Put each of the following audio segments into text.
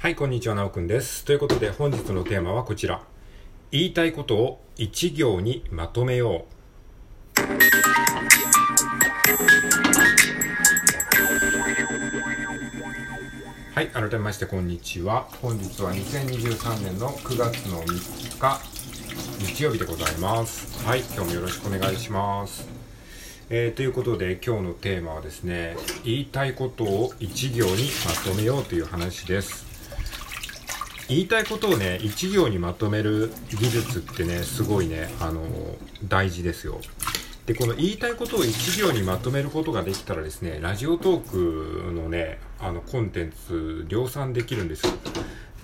はい、こんにちは、なおくんです。ということで、本日のテーマはこちら。言いたいことを一行にまとめよう。はい、改めまして、こんにちは。本日は2023年の9月の3日、日曜日でございます。はい、今日もよろしくお願いします。えーということで今日のテーマはですね言いたいことを一行にまとめようという話です言いたいことをね一行にまとめる技術ってねすごいねあの大事ですよ。でこの言いたいことを一行にまとめることができたらですねラジオトークのねあのコンテンツ量産できるんですよ。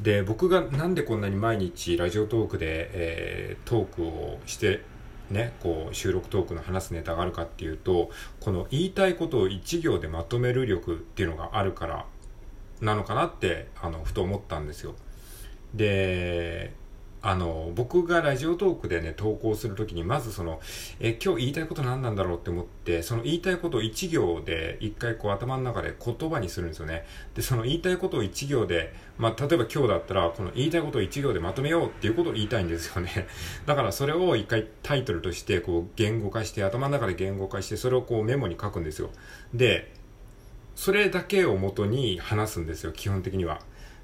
で僕がなんでこんなに毎日ラジオトークで、えートークをしてね、こう収録トークの話すネタがあるかっていうとこの言いたいことを一行でまとめる力っていうのがあるからなのかなってあのふと思ったんですよ。であの僕がラジオトークでね投稿するときにまずそのえ今日言いたいこと何なんだろうって思ってその言いたいことを一行で一回こう頭の中で言葉にするんですよね。でその言いたいことを一行でまあ例えば今日だったらこの言いたいことを一行でまとめようっていうことを言いたいんですよね。だからそれを一回タイトルとしてこう言語化して頭の中で言語化してそれをこうメモに書くんですよ。でそれだけを元に話すんですよ基本的には。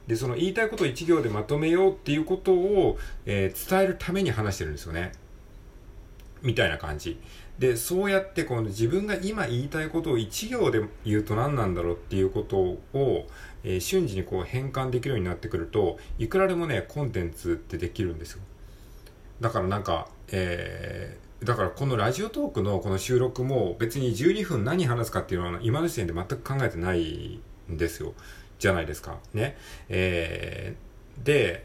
でその言いたいことを一行でまとめようっていうことを、えー伝えるために話してるんですよね。みたいな感じ。でそうやってこの自分が今言いたいことを一行で言うと何なんだろうっていうことを、えー瞬時にこう変換できるようになってくるといくらでもねコンテンツってできるんですよ。だからなんか、えーだからこのラジオトークのこの収録も別に12分何話すかっていうのは今の時点で全く考えてないんですよ。じゃないですか。ね。えーで、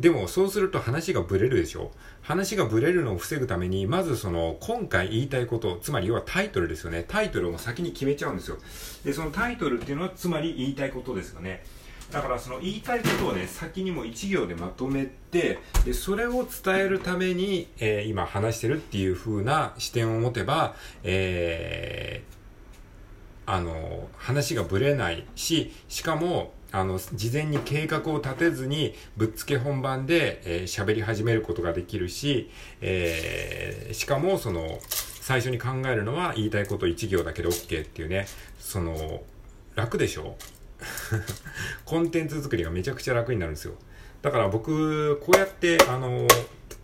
でもそうすると話がブレるでしょ話がブレるのを防ぐために、まずその今回言いたいこと、つまり要はタイトルですよね。タイトルを先に決めちゃうんですよ。で、そのタイトルっていうのはつまり言いたいことですよね。だからその言いたいことをね、先にも一行でまとめて、で、それを伝えるために、えー今話してるっていう風な視点を持てば、えーあの、話がぶれないし、しかも、あの、事前に計画を立てずに、ぶっつけ本番で、えー喋り始めることができるし、えーしかも、その、最初に考えるのは言いたいこと一行だけで OK っていうね、その、楽でしょ？コンテンツ作りがめちゃくちゃ楽になるんですよ。だから僕、こうやって、あの、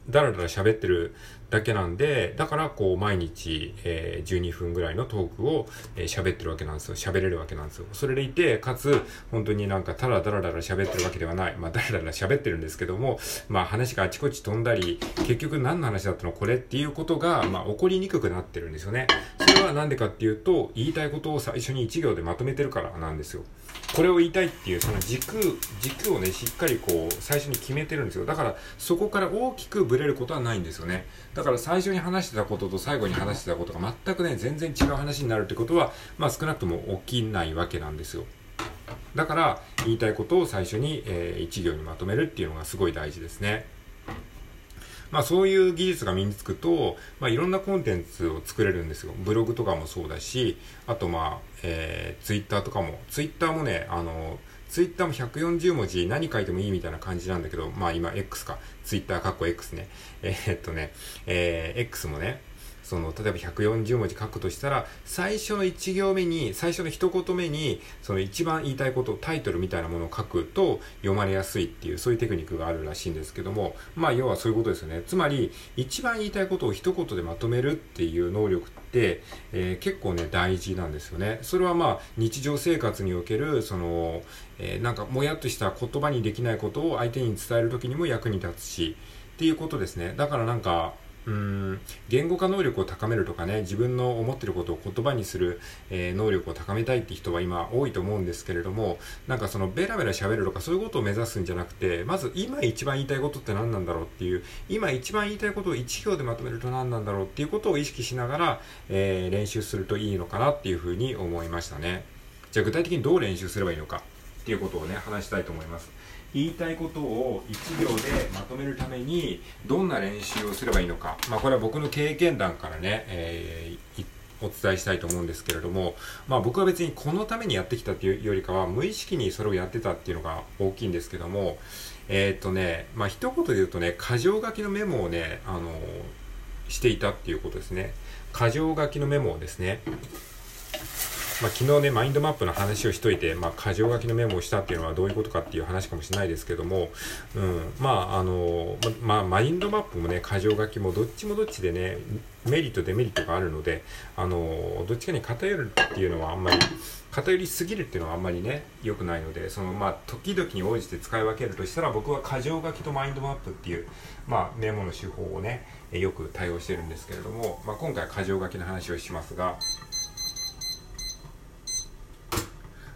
だらだら喋ってるだけなんで、だからこう毎日、えー12分ぐらいのトークをえー喋ってるわけなんですよ。喋れるわけなんですよ。それでいて、かつ、本当になんかただだらだら喋ってるわけではない。まあだらだら喋ってるんですけども、まあ話があちこち飛んだり、結局何の話だったのこれっていうことが、まあ起こりにくくなってるんですよね。それはなんでかっていうと、言いたいことを最初に一行でまとめてるからなんですよ。これを言いたいっていうその軸軸をねしっかりこう最初に決めてるんですよ。だからそこから大きくブレることはないんですよね。だから最初に話してたことと最後に話してたことが全くね全然違う話になるってことはまあ少なくとも起きないわけなんですよ。だから言いたいことを最初に、えー一行にまとめるっていうのがすごい大事ですね。まあそういう技術が身につくと、まあいろんなコンテンツを作れるんですよ。ブログとかもそうだし、あとまあ、えー、ツイッターとかも、ツイッターもね、あの、ツイッターも140文字何書いてもいいみたいな感じなんだけど、まあ今 X か、ツイッターかっこ X ね。えーっとね、えー、X もね、その例えば140文字書くとしたら最初の1行目に最初の一言目にその一番言いたいことタイトルみたいなものを書くと読まれやすいっていうそういうテクニックがあるらしいんですけどもまあ要はそういうことですよね。つまり一番言いたいことを一言でまとめるっていう能力って、えー結構ね大事なんですよね。それはまあ日常生活におけるその、えーなんかもやっとした言葉にできないことを相手に伝える時にも役に立つしっていうことですね。だからなんかうん。言語化能力を高めるとかね自分の思ってることを言葉にする、えー能力を高めたいって人は今多いと思うんですけれどもなんかそのベラベラ喋るとかそういうことを目指すんじゃなくてまず今一番言いたいことって何なんだろうっていう今一番言いたいことを一行でまとめると何なんだろうっていうことを意識しながら、えー練習するといいのかなっていうふうに思いましたね。じゃあ具体的にどう練習すればいいのかっていうことをね話したいと思います。言いたいことを一行でまとめるためにどんな練習をすればいいのか、まあ、これは僕の経験談からね、えーお伝えしたいと思うんですけれども、まあ僕は別にこのためにやってきたっていうよりかは、無意識にそれをやってたっていうのが大きいんですけども、えー、っとね、まあ一言で言うとね、箇条書きのメモをね、あの、していたっていうことですね。箇条書きのメモをですね、まあ、昨日ね、マインドマップの話をしといて、まあ、箇条書きのメモをしたっていうのはどういうことかっていう話かもしれないですけども、うん、まあ、あの、ま、まあ、マインドマップもね、箇条書きもどっちもどっちでね、メリット、デメリットがあるので、あの、どっちかに偏るっていうのはあんまり、偏りすぎるっていうのはあんまりね、良くないので、その、まあ、時々に応じて使い分けるとしたら、僕は箇条書きとマインドマップっていう、まあ、メモの手法をね、よく対応してるんですけれども、まあ、今回は箇条書きの話をしますが、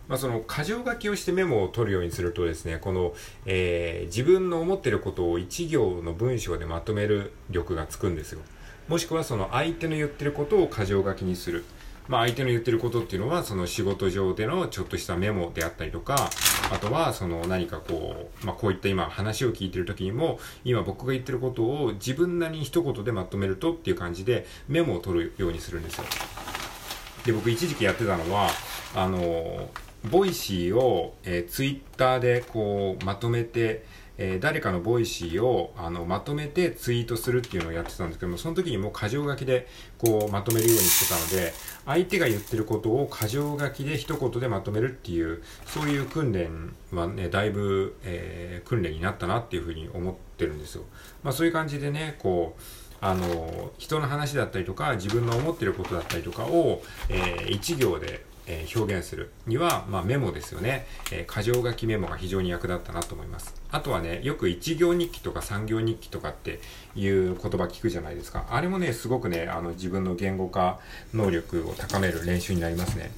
まあ、その箇条書きをしてメモを取るようにするとですね、この、えー、自分の思ってることを一行の文章でまとめる力がつくんですよ。もしくはその相手の言ってることを箇条書きにする。まあ、相手の言ってることっていうのは、その仕事上でのちょっとしたメモであったりとか、あとは、その何かこう、まあ、こういった今話を聞いてる時にも、今僕が言ってることを自分なりに一言でまとめるとっていう感じでメモを取るようにするんですよ。で、僕一時期やってたのは、あのー Voicy を、えー、ツイッターでこうまとめて、えー、誰かの Voicy をあのまとめてツイートするっていうのをやってたんですけども、その時にもう箇条書きでこうまとめるようにしてたので、相手が言ってることを箇条書きで一言でまとめるっていう、そういう訓練はね、だいぶ、えー、訓練になったなっていうふうに思ってるんですよ。まあそういう感じでね、こう、あの、人の話だったりとか、自分の思ってることだったりとかを、えー、一行でえー、表現するには、まあ、メモですよね、えー、箇条書きメモが非常に役立ったなと思います。あとはね、よく一行日記とか三行日記とかっていう言葉聞くじゃないですか。あれもね、すごくね、あの自分の言語化能力を高める練習になりますね。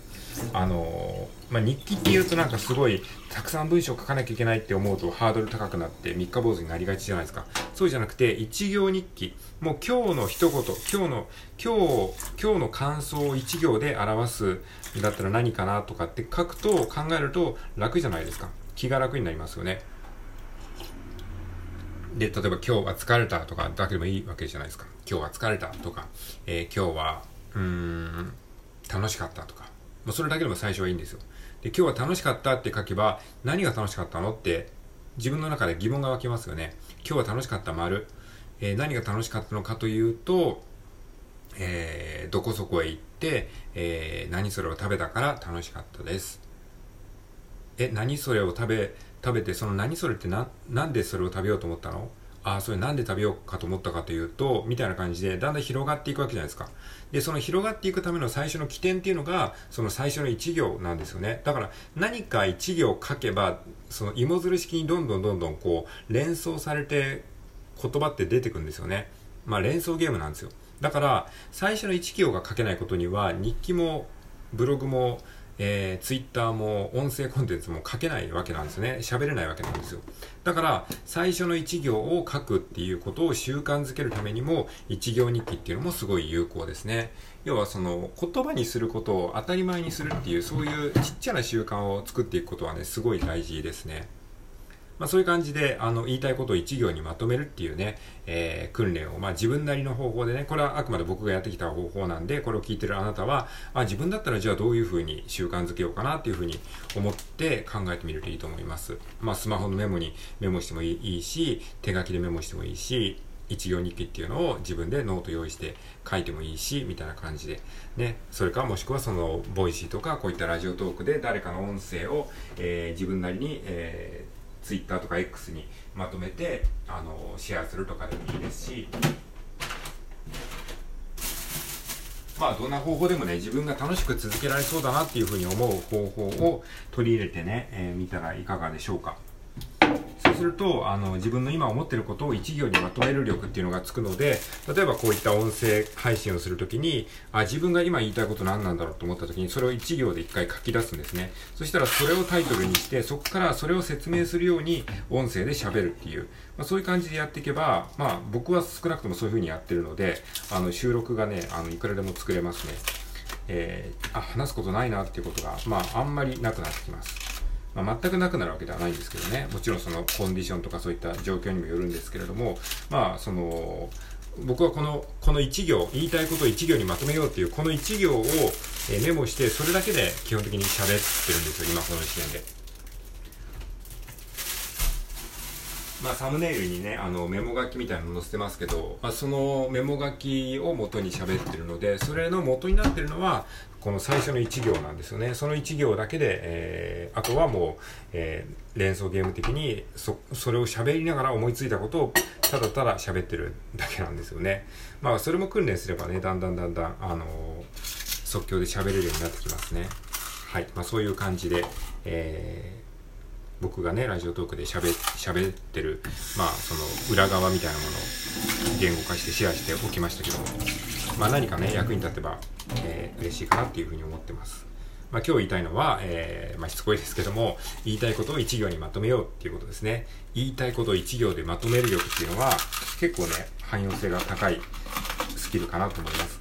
あのまあ、日記っていうとなんかすごいたくさん文章を書かなきゃいけないって思うとハードル高くなって三日坊主になりがちじゃないですか。そうじゃなくて一行日記。もう今日の一言、今日の、今日、今日の感想を一行で表すだったら何かなとかって書くと考えると楽じゃないですか。気が楽になりますよね。で、例えば今日は疲れたとかだけでもいいわけじゃないですか。今日は疲れたとか、えー、今日は、うーん、楽しかったとか。もうそれだけでも最初はいいんですよ。で、今日は楽しかったって書けば、何が楽しかったのって自分の中で疑問が湧きますよね。今日は楽しかった丸。えー、何が楽しかったのかというと、えー、どこそこへ行って、えー、何それを食べたから楽しかったです。え、何それを食べ、食べて、その何それってな、なんでそれを食べようと思ったの？ああ、それなんで食べようかと思ったかというと、みたいな感じで、だんだん広がっていくわけじゃないですか。で、その広がっていくための最初の起点っていうのが、その最初の一行なんですよね。だから、何か一行書けば、その芋づる式にどんどんどんどんこう、連想されて、言葉って出てくるんですよね。まあ、連想ゲームなんですよ。だから、最初の一行が書けないことには、日記も、ブログも、えー、ツイッターも音声コンテンツも書けないわけなんですね。喋れないわけなんですよ。だから、最初の1行を書くっていうことを習慣づけるためにも、1行日記っていうのもすごい有効ですね。要はその言葉にすることを当たり前にするっていう、そういうちっちゃな習慣を作っていくことはね、すごい大事ですね。まあ、そういう感じで、あの、言いたいことを一行にまとめるっていうね、えー、訓練を、まあ、自分なりの方法でね、これはあくまで僕がやってきた方法なんで、これを聞いてるあなたは、あ、自分だったらじゃあどういうふうに習慣づけようかなっていうふうに思って考えてみるといいと思います。まあ、スマホのメモにメモしてもいいし、手書きでメモしてもいいし、一行日記っていうのを自分でノート用意して書いてもいいし、みたいな感じで。ね。それかもしくはその、 Voicy とかこういった Radiotalk で誰かの音声を、えー、自分なりに、えー Twitter とか X にまとめてあのシェアするとかでもいいですしまあどんな方法でもね自分が楽しく続けられそうだなっていうふうに思う方法を取り入れてね、えー、見たらいかがでしょうか。するとあの自分の今思ってることを一行にまとめる力っていうのがつくので例えばこういった音声配信をするときにあ自分が今言いたいこと何なんだろうと思ったときにそれを一行で一回書き出すんですねそしたらそれをタイトルにしてそこからそれを説明するように音声で喋るっていう、まあ、そういう感じでやっていけばまあ僕は少なくともそういう風にやってるのであの収録がねあのいくらでも作れますねえー、あ話すことないなっていうことが、まあ、あんまりなくなってきます。まあ、全くなくなるわけではないんですけどねもちろんそのコンディションとかそういった状況にもよるんですけれどもまあその僕はこのこの1行言いたいことを1行にまとめようっていうこの1行を、メモしてそれだけで基本的に喋ってるんですよ今この時点で。まあ、サムネイルにねあのメモ書きみたいなの載せてますけど、まあ、そのメモ書きを元に喋ってるのでそれの元になってるのはこの最初の1行なんですよね。その1行だけで、えー、あとはもう、えー、連想ゲーム的にそそれを喋りながら思いついたことをただただ喋ってるだけなんですよね。まあそれも訓練すればねだんだんだんだん、あのー、即興で喋れるようになってきますね。はい、まあ、そういう感じで、えー僕がねラジオトークでしゃべ喋ってるまあその裏側みたいなものを言語化してシェアしておきましたけどもまあ何かね役に立てば、えー、嬉しいかなっていうふうに思ってますまあ、今日言いたいのは、えー、まあ、しつこいですけども、言いたいことを一行にまとめようっていうことですね。言いたいことを一行でまとめる力っていうのは、結構ね、汎用性が高いスキルかなと思います。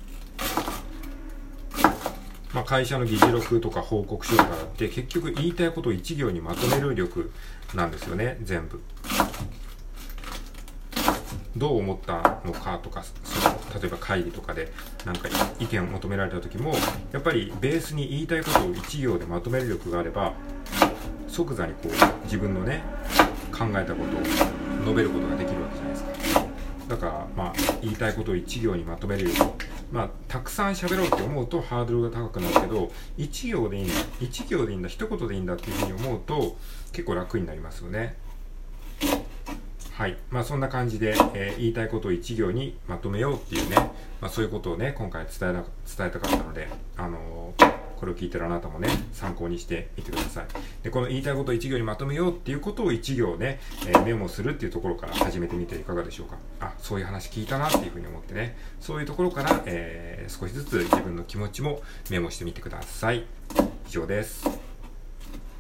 まあ、会社の議事録とか報告書とかって結局言いたいことを1行にまとめる力なんですよね全部。どう思ったのかとかその例えば会議とかで何か意見を求められた時もやっぱりベースに言いたいことを1行でまとめる力があれば即座にこう自分のね考えたことを述べることができるわけじゃないですか。だからまあ言いたいことを1行にまとめるよまあ、たくさん喋ろうって思うとハードルが高くなるけど1行でいいんだ1行でいいんだ一言でいいんだっていうふうに思うと結構楽になりますよね。はい。まあそんな感じで、えー、言いたいことを1行にまとめようっていうね、まあ、そういうことをね今回伝えな伝えたかったのであのーこれを聞いてるあなたもね、参考にしてみてください。で、この言いたいことを1行にまとめようっていうことを1行ね、えー、メモするっていうところから始めてみていかがでしょうか。あ、そういう話聞いたなっていうふうに思ってね、そういうところから、えー、少しずつ自分の気持ちもメモしてみてください。以上です。